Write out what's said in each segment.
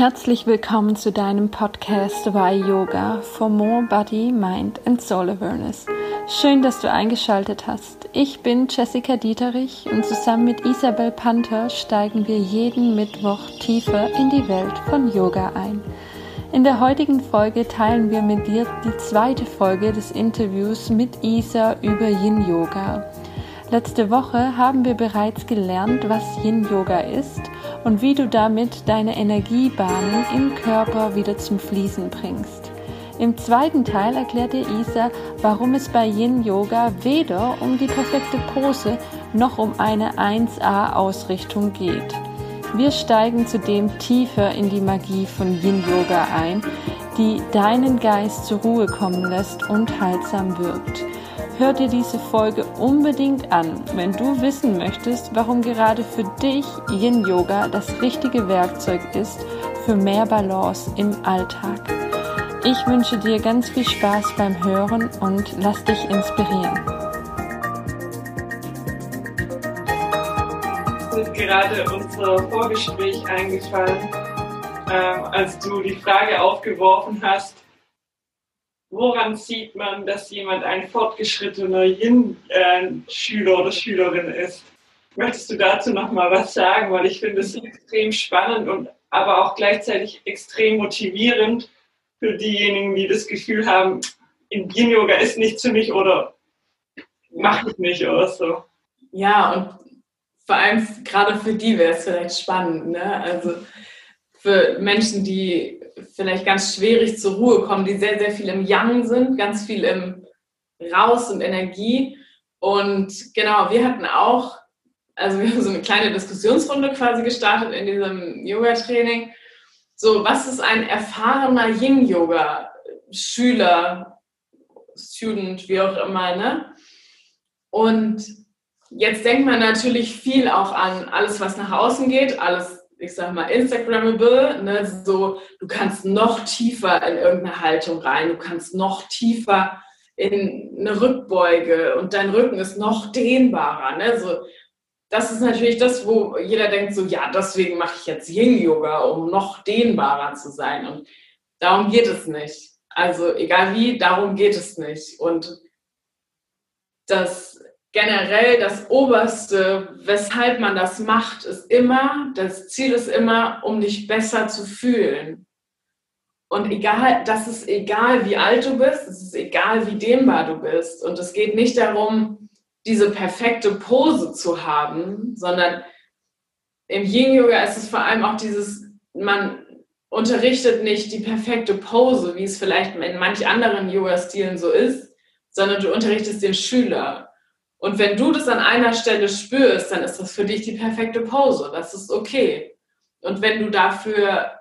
Herzlich willkommen zu deinem Podcast Why Yoga for More Body, Mind and Soul Awareness. Schön, dass du eingeschaltet hast. Ich bin Jessica Dieterich und zusammen mit Isabel Panther steigen wir jeden Mittwoch tiefer in die Welt von Yoga ein. In der heutigen Folge teilen wir mit dir die zweite Folge des Interviews mit Isa über Yin Yoga. Letzte Woche haben wir bereits gelernt, was Yin Yoga ist und wie du damit deine Energiebahnen im Körper wieder zum Fließen bringst. Im zweiten Teil erklärt dir Isa, warum es bei Yin Yoga weder um die perfekte Pose noch um eine 1A Ausrichtung geht. Wir steigen zudem tiefer in die Magie von Yin Yoga ein, die deinen Geist zur Ruhe kommen lässt und heilsam wirkt. Hör dir diese Folge unbedingt an, wenn du wissen möchtest, warum gerade für dich Yin Yoga das richtige Werkzeug ist für mehr Balance im Alltag. Ich wünsche dir ganz viel Spaß beim Hören und lass dich inspirieren. Mir ist gerade unser Vorgespräch eingefallen, äh, als du die Frage aufgeworfen hast, woran sieht man, dass jemand ein fortgeschrittener Yin-Schüler oder Schülerin ist? Möchtest du dazu noch mal was sagen? Weil ich finde es extrem spannend und aber auch gleichzeitig extrem motivierend für diejenigen, die das Gefühl haben, Yin-Yoga ist nichts für mich oder mache ich nicht oder so. Ja, und vor allem gerade für die wäre es vielleicht spannend. Ne? Also für Menschen, die vielleicht ganz schwierig zur Ruhe kommen, die sehr, sehr viel im Yang sind, ganz viel im Raus und Energie. Und genau, wir hatten auch, also wir haben so eine kleine Diskussionsrunde quasi gestartet in diesem Yoga-Training. So, was ist ein erfahrener Yin-Yoga-Schüler, Student, wie auch immer, ne? Und jetzt denkt man natürlich viel auch an alles, was nach außen geht, alles ich sag mal, Instagrammable, ne, so, du kannst noch tiefer in irgendeine Haltung rein, du kannst noch tiefer in eine Rückbeuge und dein Rücken ist noch dehnbarer, ne, so, das ist natürlich das, wo jeder denkt so, ja, deswegen mache ich jetzt Yin-Yoga, um noch dehnbarer zu sein. Und darum geht es nicht. Also egal wie, darum geht es nicht. Und das generell das Oberste, weshalb man das macht, ist immer, das Ziel ist immer, um dich besser zu fühlen. Und egal, das ist egal, wie alt du bist, es ist egal, wie dehnbar du bist. Und es geht nicht darum, diese perfekte Pose zu haben, sondern im Yin-Yoga ist es vor allem auch dieses, man unterrichtet nicht die perfekte Pose, wie es vielleicht in manch anderen Yoga-Stilen so ist, sondern du unterrichtest den Schüler. Und wenn du das an einer Stelle spürst, dann ist das für dich die perfekte Pose. Das ist okay. Und wenn du dafür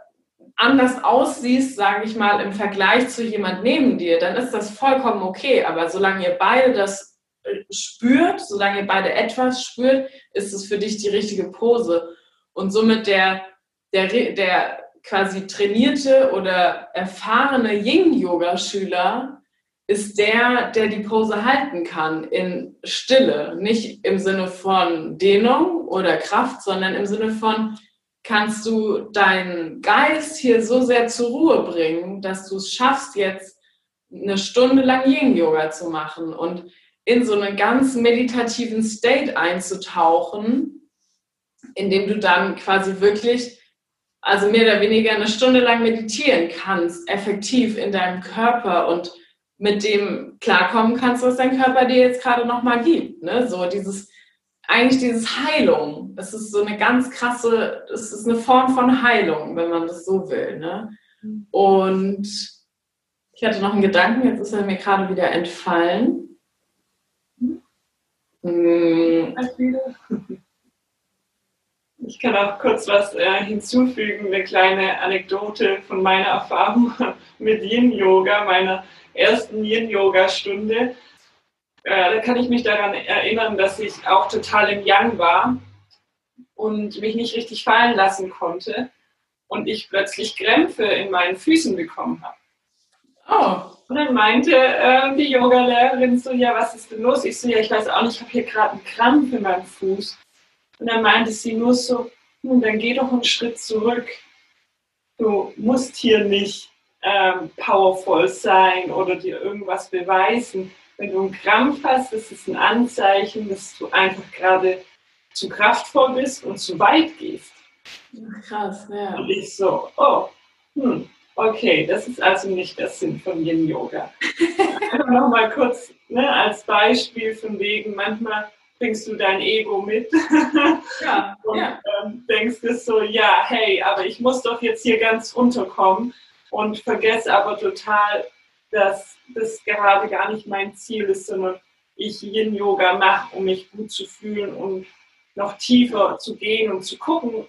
anders aussiehst, sage ich mal, im Vergleich zu jemand neben dir, dann ist das vollkommen okay. Aber solange ihr beide das äh, spürt, solange ihr beide etwas spürt, ist es für dich die richtige Pose. Und somit der, der, der quasi trainierte oder erfahrene Yin-Yoga-Schüler ist der, der die Pose halten kann in Stille. Nicht im Sinne von Dehnung oder Kraft, sondern im Sinne von, kannst du deinen Geist hier so sehr zur Ruhe bringen, dass du es schaffst, jetzt eine Stunde lang Yin-Yoga zu machen und in so einen ganz meditativen State einzutauchen, indem du dann quasi wirklich, also mehr oder weniger eine Stunde lang meditieren kannst, effektiv in deinem Körper und mit dem klarkommen kannst, was dein Körper dir jetzt gerade nochmal gibt. Ne? So dieses, eigentlich dieses Heilung. Das ist so eine ganz krasse, das ist eine Form von Heilung, wenn man das so will. Ne? Und ich hatte noch einen Gedanken, jetzt ist er mir gerade wieder entfallen. Hm. Ich kann auch kurz was äh, hinzufügen, eine kleine Anekdote von meiner Erfahrung mit Yin-Yoga, meiner ersten Yin-Yoga-Stunde. Äh, da kann ich mich daran erinnern, dass ich auch total im Yang war und mich nicht richtig fallen lassen konnte und ich plötzlich Krämpfe in meinen Füßen bekommen habe. Oh. Und dann meinte äh, die Yogalehrerin so, ja, was ist denn los? Ich so, ja, ich weiß auch nicht, ich habe hier gerade einen Krampf in meinem Fuß. Und dann meinte sie nur so, hm, dann geh doch einen Schritt zurück. du musst hier nicht ähm, powerful sein oder dir irgendwas beweisen. Wenn du einen Krampf hast, ist es ein Anzeichen, dass du einfach gerade zu kraftvoll bist und zu weit gehst. Krass, ja. Und ich so, oh, hm, okay, das ist also nicht der Sinn von Yin Yoga. Nochmal kurz ne, als Beispiel von wegen, manchmal bringst du dein Ego mit ja, und ja. Ähm, denkst dir so, ja, hey, aber ich muss doch jetzt hier ganz runterkommen und vergesse aber total, dass das gerade gar nicht mein Ziel ist, sondern ich Yin-Yoga mache, um mich gut zu fühlen und noch tiefer zu gehen und zu gucken,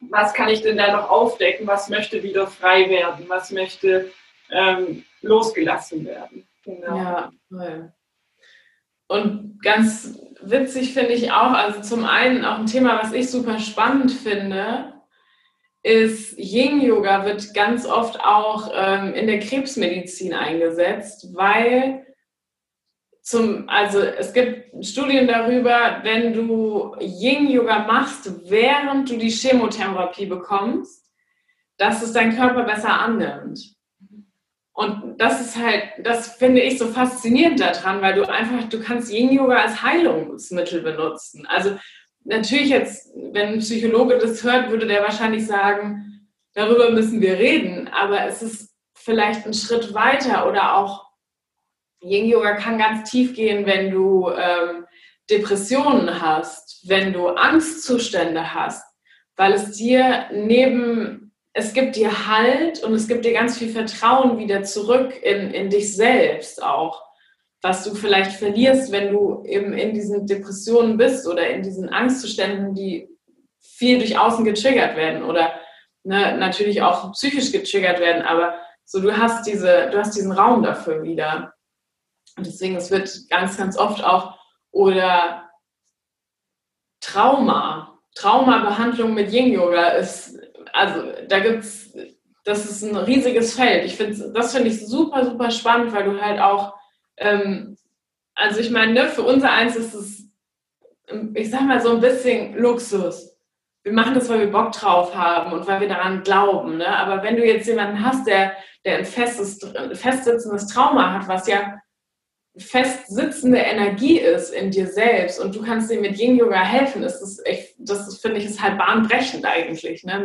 was kann ich denn da noch aufdecken, was möchte wieder frei werden, was möchte ähm, losgelassen werden. Genau. Ja, toll. Und ganz witzig finde ich auch, also zum einen auch ein Thema, was ich super spannend finde, ist Yin-Yoga wird ganz oft auch ähm, in der Krebsmedizin eingesetzt, weil zum, also es gibt Studien darüber, wenn du Yin-Yoga machst, während du die Chemotherapie bekommst, dass es dein Körper besser annimmt. Und das ist halt, das finde ich so faszinierend daran, weil du einfach, du kannst Yin-Yoga als Heilungsmittel benutzen. Also natürlich jetzt, wenn ein Psychologe das hört, würde der wahrscheinlich sagen, darüber müssen wir reden, aber es ist vielleicht ein Schritt weiter oder auch Yin Yoga kann ganz tief gehen, wenn du ähm, Depressionen hast, wenn du Angstzustände hast, weil es dir neben, es gibt dir Halt und es gibt dir ganz viel Vertrauen wieder zurück in, in dich selbst auch was du vielleicht verlierst, wenn du eben in diesen Depressionen bist oder in diesen Angstzuständen, die viel durch außen getriggert werden oder ne, natürlich auch psychisch getriggert werden, aber so du hast diese, du hast diesen Raum dafür wieder. Und deswegen, es wird ganz, ganz oft auch oder Trauma, Traumabehandlung mit Yin Yoga ist, also da gibt's, das ist ein riesiges Feld. Ich finde, das finde ich super, super spannend, weil du halt auch ähm, also ich meine, ne, für unser eins ist es, ähm, ich sag mal, so ein bisschen Luxus. Wir machen das, weil wir Bock drauf haben und weil wir daran glauben. Ne? Aber wenn du jetzt jemanden hast, der, der ein festes, festsitzendes Trauma hat, was ja festsitzende Energie ist in dir selbst und du kannst dir mit Yin Yoga helfen, ist das das finde ich ist halt bahnbrechend eigentlich, ne?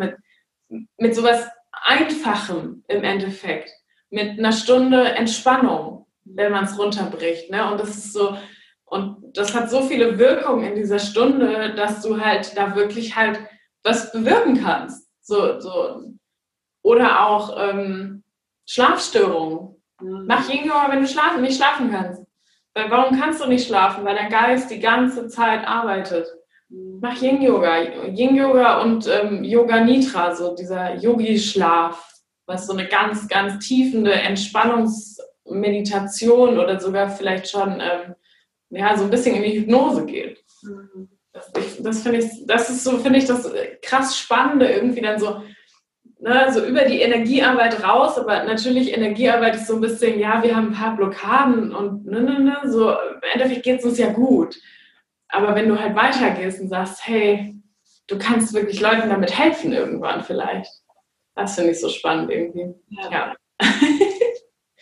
Mit, mit sowas Einfachem im Endeffekt, mit einer Stunde Entspannung, wenn man es runterbricht. Ne? Und das ist so, und das hat so viele Wirkungen in dieser Stunde, dass du halt da wirklich halt was bewirken kannst. So, so. Oder auch ähm, Schlafstörungen. Mhm. Mach Yoga, wenn du schlafen, nicht schlafen kannst. Weil warum kannst du nicht schlafen? Weil dein Geist die ganze Zeit arbeitet. Mach Yin Yoga. Yin Yoga und ähm, Yoga Nitra, so dieser Yogi-Schlaf, was so eine ganz, ganz tiefende Entspannungs- Meditation oder sogar vielleicht schon ähm, ja, so ein bisschen in die Hypnose geht. Mhm. Das, das finde ich, das ist so, finde ich, das krass Spannende, irgendwie dann so, ne, so über die Energiearbeit raus, aber natürlich Energiearbeit ist so ein bisschen, ja, wir haben ein paar Blockaden und ne, ne, ne, so, im Endeffekt geht es uns ja gut. Aber wenn du halt weitergehst und sagst, hey, du kannst wirklich Leuten damit helfen irgendwann vielleicht. Das finde ich so spannend irgendwie. ja. ja.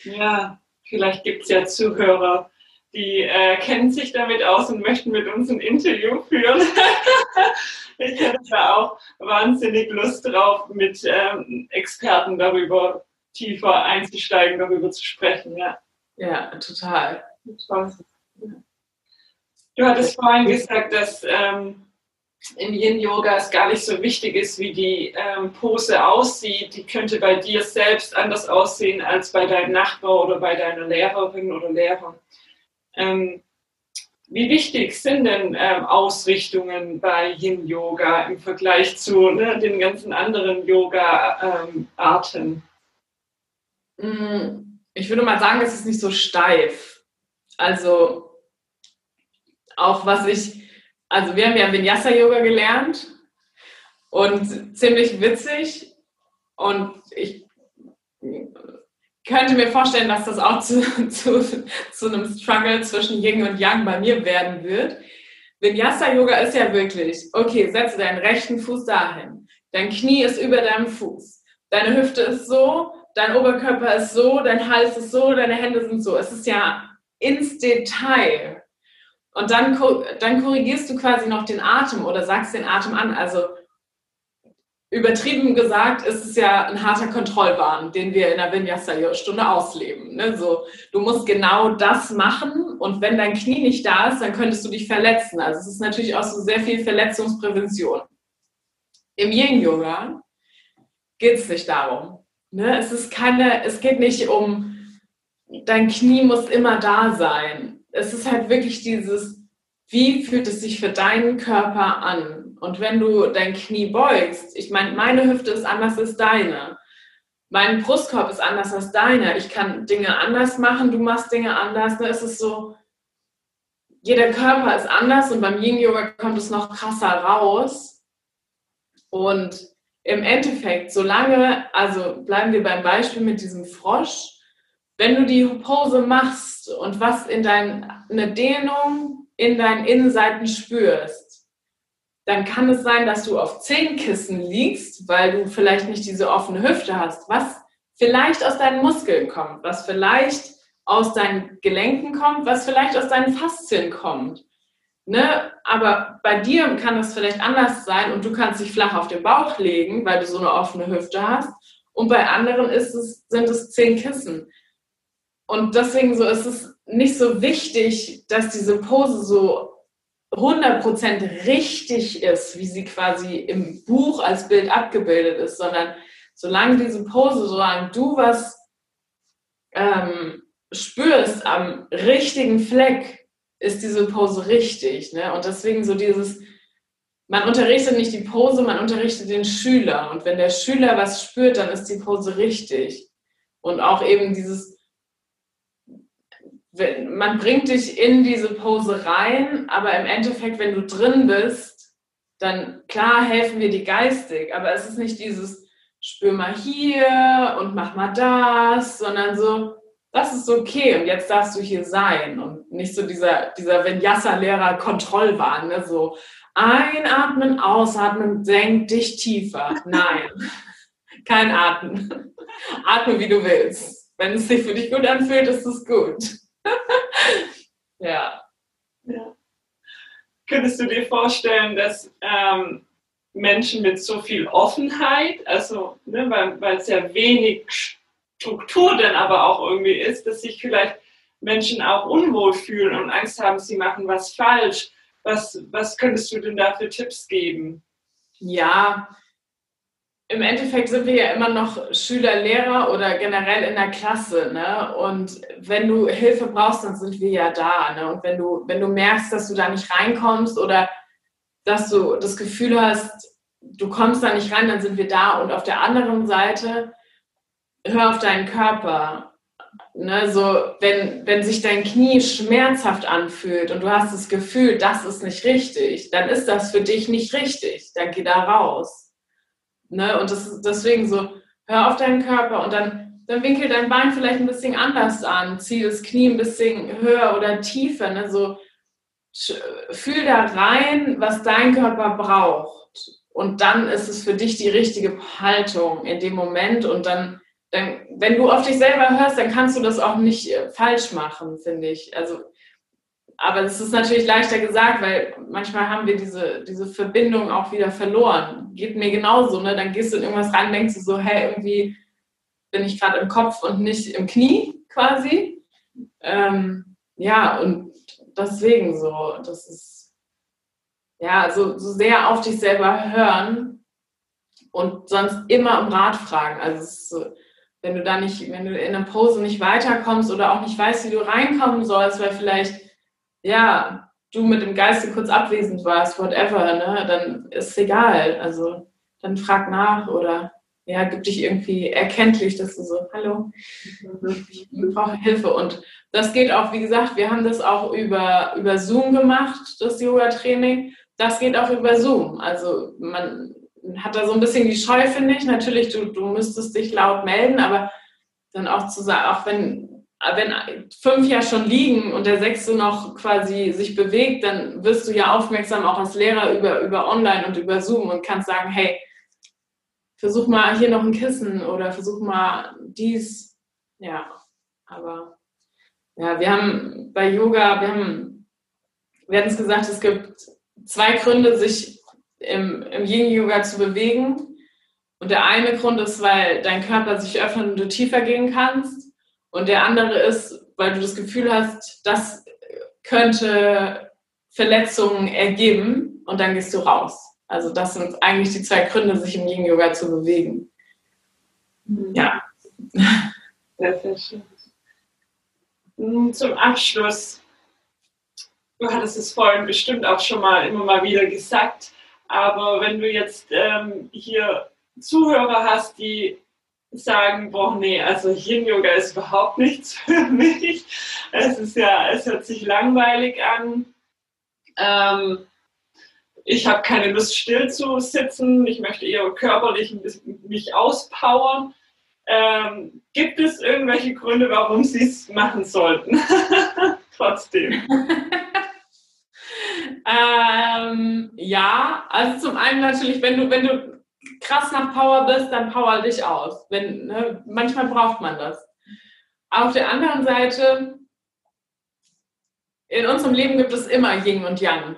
Ja, vielleicht gibt es ja Zuhörer, die äh, kennen sich damit aus und möchten mit uns ein Interview führen. ich hätte da auch wahnsinnig Lust drauf, mit ähm, Experten darüber tiefer einzusteigen, darüber zu sprechen. Ja, ja total. Du hattest vorhin gesagt, dass ähm, im Yin-Yoga es gar nicht so wichtig ist, wie die ähm, Pose aussieht. Die könnte bei dir selbst anders aussehen als bei deinem Nachbar oder bei deiner Lehrerin oder Lehrer. Ähm, wie wichtig sind denn ähm, Ausrichtungen bei Yin-Yoga im Vergleich zu ne, den ganzen anderen Yoga-Arten? Mm, ich würde mal sagen, es ist nicht so steif. Also auch was ich also wir haben ja Vinyasa-Yoga gelernt und ziemlich witzig. Und ich könnte mir vorstellen, dass das auch zu, zu, zu einem Struggle zwischen Yin und Yang bei mir werden wird. Vinyasa-Yoga ist ja wirklich, okay, setze deinen rechten Fuß dahin. Dein Knie ist über deinem Fuß. deine Hüfte ist so, dein Oberkörper ist so, dein Hals ist so, deine Hände sind so. Es ist ja ins Detail. Und dann, dann korrigierst du quasi noch den Atem oder sagst den Atem an. Also übertrieben gesagt ist es ja ein harter Kontrollwahn, den wir in der Vinyasa-Stunde ausleben. Ne? So, du musst genau das machen und wenn dein Knie nicht da ist, dann könntest du dich verletzen. Also es ist natürlich auch so sehr viel Verletzungsprävention. Im Yin-Yoga geht es nicht darum. Ne? Es, ist keine, es geht nicht um, dein Knie muss immer da sein. Es ist halt wirklich dieses, wie fühlt es sich für deinen Körper an? Und wenn du dein Knie beugst, ich meine, meine Hüfte ist anders als deine. Mein Brustkorb ist anders als deiner. Ich kann Dinge anders machen, du machst Dinge anders. Ne? Es ist so, jeder Körper ist anders und beim Yin-Yoga kommt es noch krasser raus. Und im Endeffekt, solange, also bleiben wir beim Beispiel mit diesem Frosch, wenn du die Pose machst und was in deine Dehnung in deinen Innenseiten spürst, dann kann es sein, dass du auf zehn Kissen liegst, weil du vielleicht nicht diese offene Hüfte hast, was vielleicht aus deinen Muskeln kommt, was vielleicht aus deinen Gelenken kommt, was vielleicht aus deinen Faszien kommt. Ne? Aber bei dir kann das vielleicht anders sein und du kannst dich flach auf den Bauch legen, weil du so eine offene Hüfte hast. Und bei anderen ist es, sind es zehn Kissen. Und deswegen so ist es nicht so wichtig, dass diese Pose so 100% richtig ist, wie sie quasi im Buch als Bild abgebildet ist, sondern solange diese Pose, solange du was ähm, spürst am richtigen Fleck, ist diese Pose richtig. Ne? Und deswegen so dieses, man unterrichtet nicht die Pose, man unterrichtet den Schüler. Und wenn der Schüler was spürt, dann ist die Pose richtig. Und auch eben dieses, man bringt dich in diese Pose rein, aber im Endeffekt, wenn du drin bist, dann klar helfen wir dir geistig, aber es ist nicht dieses spür mal hier und mach mal das, sondern so, das ist okay und jetzt darfst du hier sein und nicht so dieser, dieser Vinyasa-Lehrer Kontrollwahn, ne? so einatmen, ausatmen, senk dich tiefer. Nein, kein Atmen. Atme, wie du willst. Wenn es sich für dich gut anfühlt, ist es gut. ja. ja. Könntest du dir vorstellen, dass ähm, Menschen mit so viel Offenheit, also ne, weil es ja wenig Struktur dann aber auch irgendwie ist, dass sich vielleicht Menschen auch unwohl fühlen und Angst haben, sie machen was falsch. Was, was könntest du denn da für Tipps geben? Ja, im Endeffekt sind wir ja immer noch Schüler, Lehrer oder generell in der Klasse. Ne? Und wenn du Hilfe brauchst, dann sind wir ja da. Ne? Und wenn du, wenn du merkst, dass du da nicht reinkommst oder dass du das Gefühl hast, du kommst da nicht rein, dann sind wir da. Und auf der anderen Seite hör auf deinen Körper. Ne, so, wenn, wenn sich dein Knie schmerzhaft anfühlt und du hast das Gefühl, das ist nicht richtig, dann ist das für dich nicht richtig. Dann geh da raus. Ne, und das ist deswegen so, hör auf deinen Körper und dann, dann winkel dein Bein vielleicht ein bisschen anders an, zieh das Knie ein bisschen höher oder tiefer. Ne, so, fühl da rein, was dein Körper braucht. Und dann ist es für dich die richtige Haltung in dem Moment und dann dann, wenn du auf dich selber hörst, dann kannst du das auch nicht äh, falsch machen, finde ich. Also, aber es ist natürlich leichter gesagt, weil manchmal haben wir diese, diese Verbindung auch wieder verloren. Geht mir genauso, ne? Dann gehst du in irgendwas rein, denkst du so, hey, irgendwie bin ich gerade im Kopf und nicht im Knie quasi. Ähm, ja, und deswegen so, das ist ja so, so sehr auf dich selber hören und sonst immer um Rat fragen. Also so, wenn du da nicht, wenn du in einer Pose nicht weiterkommst oder auch nicht weißt, wie du reinkommen sollst, weil vielleicht, ja, du mit dem Geiste kurz abwesend warst, whatever, ne, dann ist es egal. Also dann frag nach oder ja, gib dich irgendwie erkenntlich, dass du so, hallo, ich brauche Hilfe. Und das geht auch, wie gesagt, wir haben das auch über, über Zoom gemacht, das Yoga-Training. Das geht auch über Zoom. Also man hat da so ein bisschen die Scheu, finde ich. Natürlich, du, du müsstest dich laut melden, aber dann auch zu sagen, auch wenn, wenn fünf ja schon liegen und der sechste noch quasi sich bewegt, dann wirst du ja aufmerksam auch als Lehrer über, über Online und über Zoom und kannst sagen, hey, versuch mal hier noch ein Kissen oder versuch mal dies. Ja, aber ja, wir haben bei Yoga, wir haben, wir hatten es gesagt, es gibt zwei Gründe, sich im, im Yin-Yoga zu bewegen. Und der eine Grund ist, weil dein Körper sich öffnet und du tiefer gehen kannst. Und der andere ist, weil du das Gefühl hast, das könnte Verletzungen ergeben und dann gehst du raus. Also das sind eigentlich die zwei Gründe, sich im Yin-Yoga zu bewegen. Mhm. Ja. Sehr, sehr schön. Zum Abschluss, du hattest es vorhin bestimmt auch schon mal immer mal wieder gesagt, aber wenn du jetzt ähm, hier Zuhörer hast, die sagen, boah, nee, also Yin-Yoga ist überhaupt nichts für mich. Es ist ja, es hört sich langweilig an. Ähm, ich habe keine Lust, still zu sitzen. Ich möchte eher körperlich mich auspowern. Ähm, gibt es irgendwelche Gründe, warum Sie es machen sollten? Trotzdem. ähm, ja, also zum einen natürlich, wenn du, wenn du krass nach Power bist, dann power dich aus. Wenn, ne, manchmal braucht man das. Auf der anderen Seite, in unserem Leben gibt es immer Yin und Yang.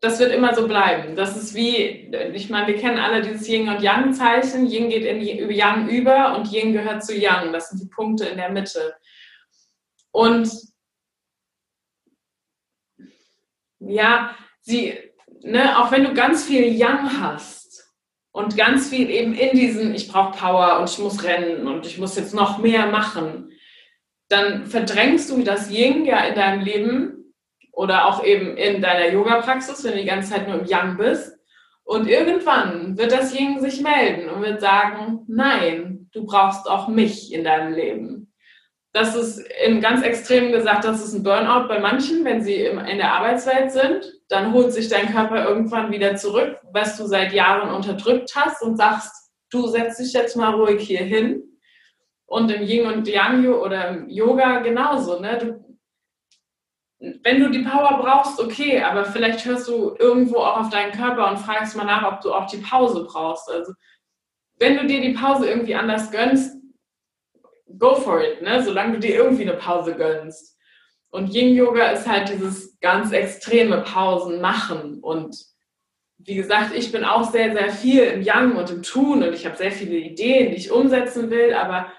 Das wird immer so bleiben. Das ist wie, ich meine, wir kennen alle dieses Yin und Yang-Zeichen. Yin geht in Yang über und Yin gehört zu Yang. Das sind die Punkte in der Mitte. Und ja, sie, ne, auch wenn du ganz viel Yang hast, und ganz viel eben in diesen, ich brauche Power und ich muss rennen und ich muss jetzt noch mehr machen, dann verdrängst du das Yin ja in deinem Leben oder auch eben in deiner Yoga-Praxis, wenn du die ganze Zeit nur im Yang bist. Und irgendwann wird das Yin sich melden und wird sagen, nein, du brauchst auch mich in deinem Leben das ist in ganz extrem gesagt, das ist ein Burnout bei manchen, wenn sie in der Arbeitswelt sind. Dann holt sich dein Körper irgendwann wieder zurück, was du seit Jahren unterdrückt hast und sagst, du setzt dich jetzt mal ruhig hier hin. Und im Yin und Yang oder im Yoga genauso. Ne? Du, wenn du die Power brauchst, okay, aber vielleicht hörst du irgendwo auch auf deinen Körper und fragst mal nach, ob du auch die Pause brauchst. Also wenn du dir die Pause irgendwie anders gönnst, go for it, ne? solange du dir irgendwie eine Pause gönnst. Und Yin-Yoga ist halt dieses ganz extreme Pausen machen. Und wie gesagt, ich bin auch sehr, sehr viel im Yang und im Tun und ich habe sehr viele Ideen, die ich umsetzen will, aber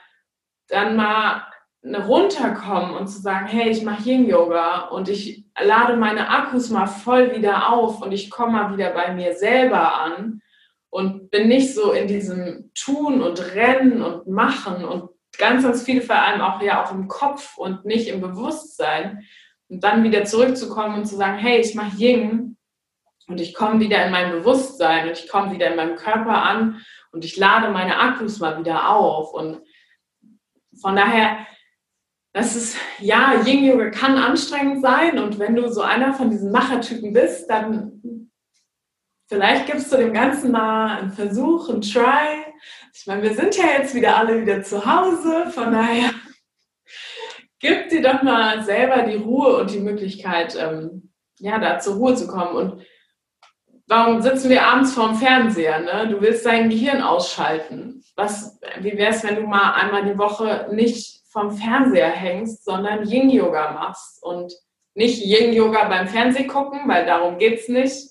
dann mal runterkommen und zu sagen, hey, ich mache Yin-Yoga und ich lade meine Akkus mal voll wieder auf und ich komme mal wieder bei mir selber an und bin nicht so in diesem Tun und Rennen und Machen und ganz, ganz viel vor allem auch ja auch im Kopf und nicht im Bewusstsein. Und dann wieder zurückzukommen und zu sagen, hey, ich mache Ying und ich komme wieder in mein Bewusstsein und ich komme wieder in meinem Körper an und ich lade meine Akkus mal wieder auf. Und von daher, das ist, ja, Yin Yoga kann anstrengend sein und wenn du so einer von diesen Machertypen bist, dann vielleicht gibst du dem Ganzen mal einen Versuch, einen Try ich meine, wir sind ja jetzt wieder alle wieder zu Hause, von daher gib dir doch mal selber die Ruhe und die Möglichkeit, ähm, ja, da zur Ruhe zu kommen. Und warum sitzen wir abends vorm Fernseher? Ne? Du willst dein Gehirn ausschalten. Was, wie wäre es, wenn du mal einmal die Woche nicht vom Fernseher hängst, sondern Yin-Yoga machst und nicht Yin-Yoga beim Fernsehgucken, weil darum geht es nicht.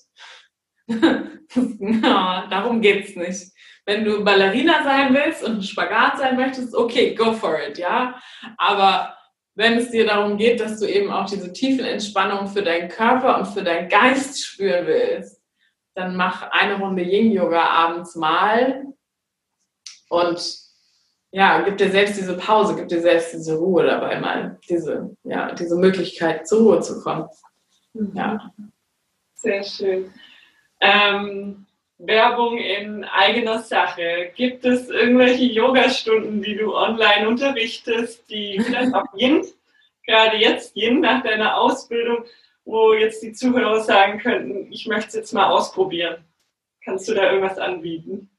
darum geht es nicht. Wenn du Ballerina sein willst und ein Spagat sein möchtest, okay, go for it, ja. Aber wenn es dir darum geht, dass du eben auch diese tiefen Entspannung für deinen Körper und für deinen Geist spüren willst, dann mach eine Runde Yin-Yoga abends mal und ja, gib dir selbst diese Pause, gib dir selbst diese Ruhe dabei mal, diese, ja, diese Möglichkeit zur Ruhe zu kommen. Ja. Sehr schön. Ähm, Werbung in eigener Sache. Gibt es irgendwelche Yogastunden, die du online unterrichtest, die vielleicht auch Yin, gerade jetzt Yin nach deiner Ausbildung, wo jetzt die Zuhörer sagen könnten, ich möchte es jetzt mal ausprobieren. Kannst du da irgendwas anbieten?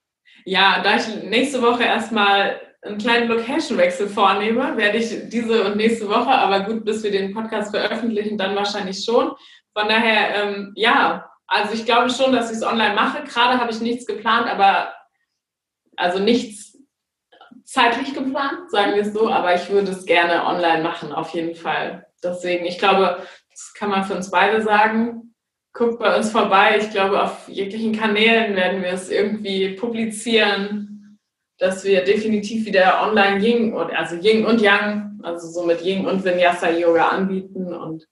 Ja, da ich nächste Woche erstmal einen kleinen Location-Wechsel vornehme, werde ich diese und nächste Woche, aber gut, bis wir den Podcast veröffentlichen, dann wahrscheinlich schon. Von daher, ähm, ja, also ich glaube schon, dass ich es online mache. Gerade habe ich nichts geplant, aber also nichts zeitlich geplant, sagen wir es so, aber ich würde es gerne online machen, auf jeden Fall. Deswegen, ich glaube, das kann man für uns beide sagen. Guckt bei uns vorbei. Ich glaube, auf jeglichen Kanälen werden wir es irgendwie publizieren, dass wir definitiv wieder online Ying, also Ying und Yang, also so mit Ying und Vinyasa Yoga anbieten. Und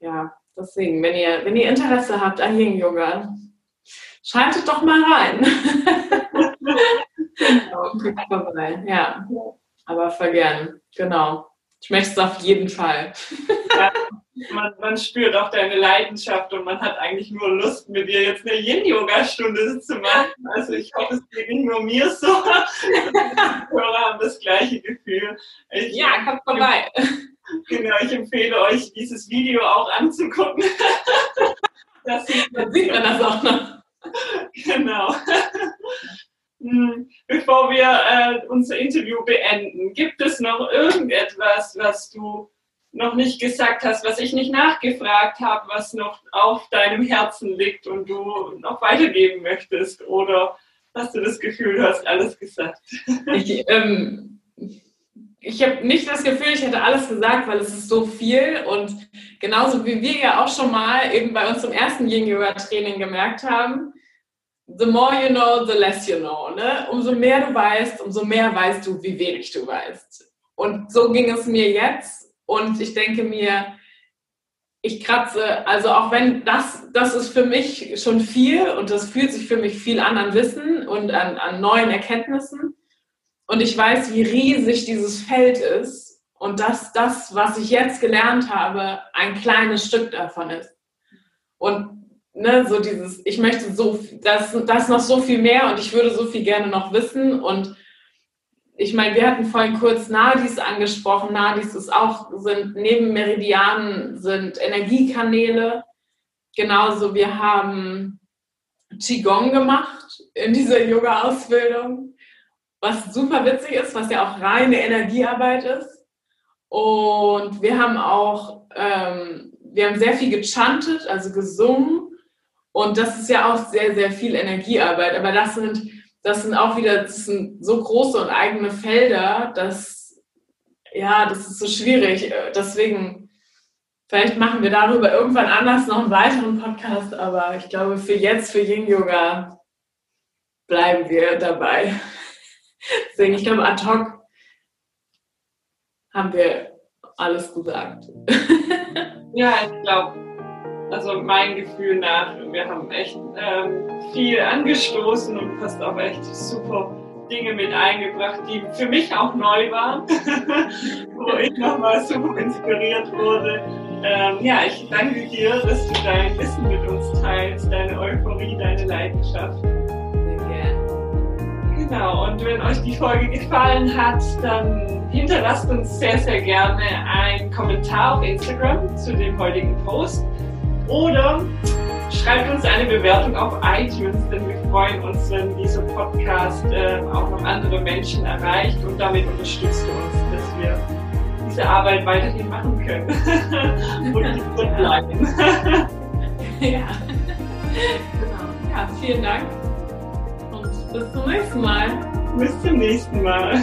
ja, deswegen, wenn ihr, wenn ihr Interesse habt an Ying Yoga, schaltet doch mal rein. genau, vorbei. Ja, aber voll gern. Genau. Ich möchte es auf jeden Fall. Ja, man, man, spürt auch deine Leidenschaft und man hat eigentlich nur Lust, mit dir jetzt eine Yin-Yoga-Stunde zu machen. Also ich hoffe, es geht nicht nur mir so. Die Hörer haben das gleiche Gefühl. Ich, ja, kommt vorbei. Genau, ich empfehle euch, dieses Video auch anzugucken. Das sieht, Dann sieht man das auch noch. Genau. Hm, bevor wir äh, unser Interview beenden, gibt es noch irgendetwas, was du noch nicht gesagt hast, was ich nicht nachgefragt habe, was noch auf deinem Herzen liegt und du noch weitergeben möchtest? Oder hast du das Gefühl, du hast alles gesagt? Ich, ähm, ich habe nicht das Gefühl, ich hätte alles gesagt, weil es ist so viel und genauso wie wir ja auch schon mal eben bei unserem ersten Yin-Yoga-Training gemerkt haben, the more you know, the less you know. Ne? Umso mehr du weißt, umso mehr weißt du, wie wenig du weißt. Und so ging es mir jetzt. Und ich denke mir, ich kratze, also auch wenn das, das ist für mich schon viel und das fühlt sich für mich viel an an Wissen und an, an neuen Erkenntnissen. Und ich weiß, wie riesig dieses Feld ist und dass das, was ich jetzt gelernt habe, ein kleines Stück davon ist. Und ne, so dieses, ich möchte so, das, das noch so viel mehr und ich würde so viel gerne noch wissen. Und ich meine, wir hatten vorhin kurz Nadis angesprochen. Nadis ist auch, sind neben Meridianen, sind Energiekanäle. Genauso, wir haben Qigong gemacht in dieser Yoga-Ausbildung, was super witzig ist, was ja auch reine Energiearbeit ist. Und wir haben auch, ähm, wir haben sehr viel gechantet, also gesungen und das ist ja auch sehr, sehr viel Energiearbeit. Aber das sind, das sind auch wieder, das sind so große und eigene Felder, dass, ja, das ist so schwierig. Deswegen, vielleicht machen wir darüber irgendwann anders noch einen weiteren Podcast, aber ich glaube, für jetzt, für Yin Yoga, bleiben wir dabei. Deswegen, ich glaube, ad hoc haben wir alles gesagt. ja, ich glaube, also mein Gefühl nach, wir haben echt ähm, viel angestoßen und fast auch echt super Dinge mit eingebracht, die für mich auch neu waren, wo ich nochmal super inspiriert wurde. Ähm, ja, ich danke dir, dass du dein Wissen mit uns teilst, deine Euphorie, deine Leidenschaft. Genau, und wenn euch die Folge gefallen hat, dann hinterlasst uns sehr, sehr gerne einen Kommentar auf Instagram zu dem heutigen Post oder schreibt uns eine Bewertung auf iTunes, denn wir freuen uns, wenn dieser Podcast äh, auch noch andere Menschen erreicht und damit unterstützt du uns, dass wir diese Arbeit weiterhin machen können und gesund bleiben. ja. Genau. ja, vielen Dank und bis zum nächsten Mal. Bis zum nächsten Mal.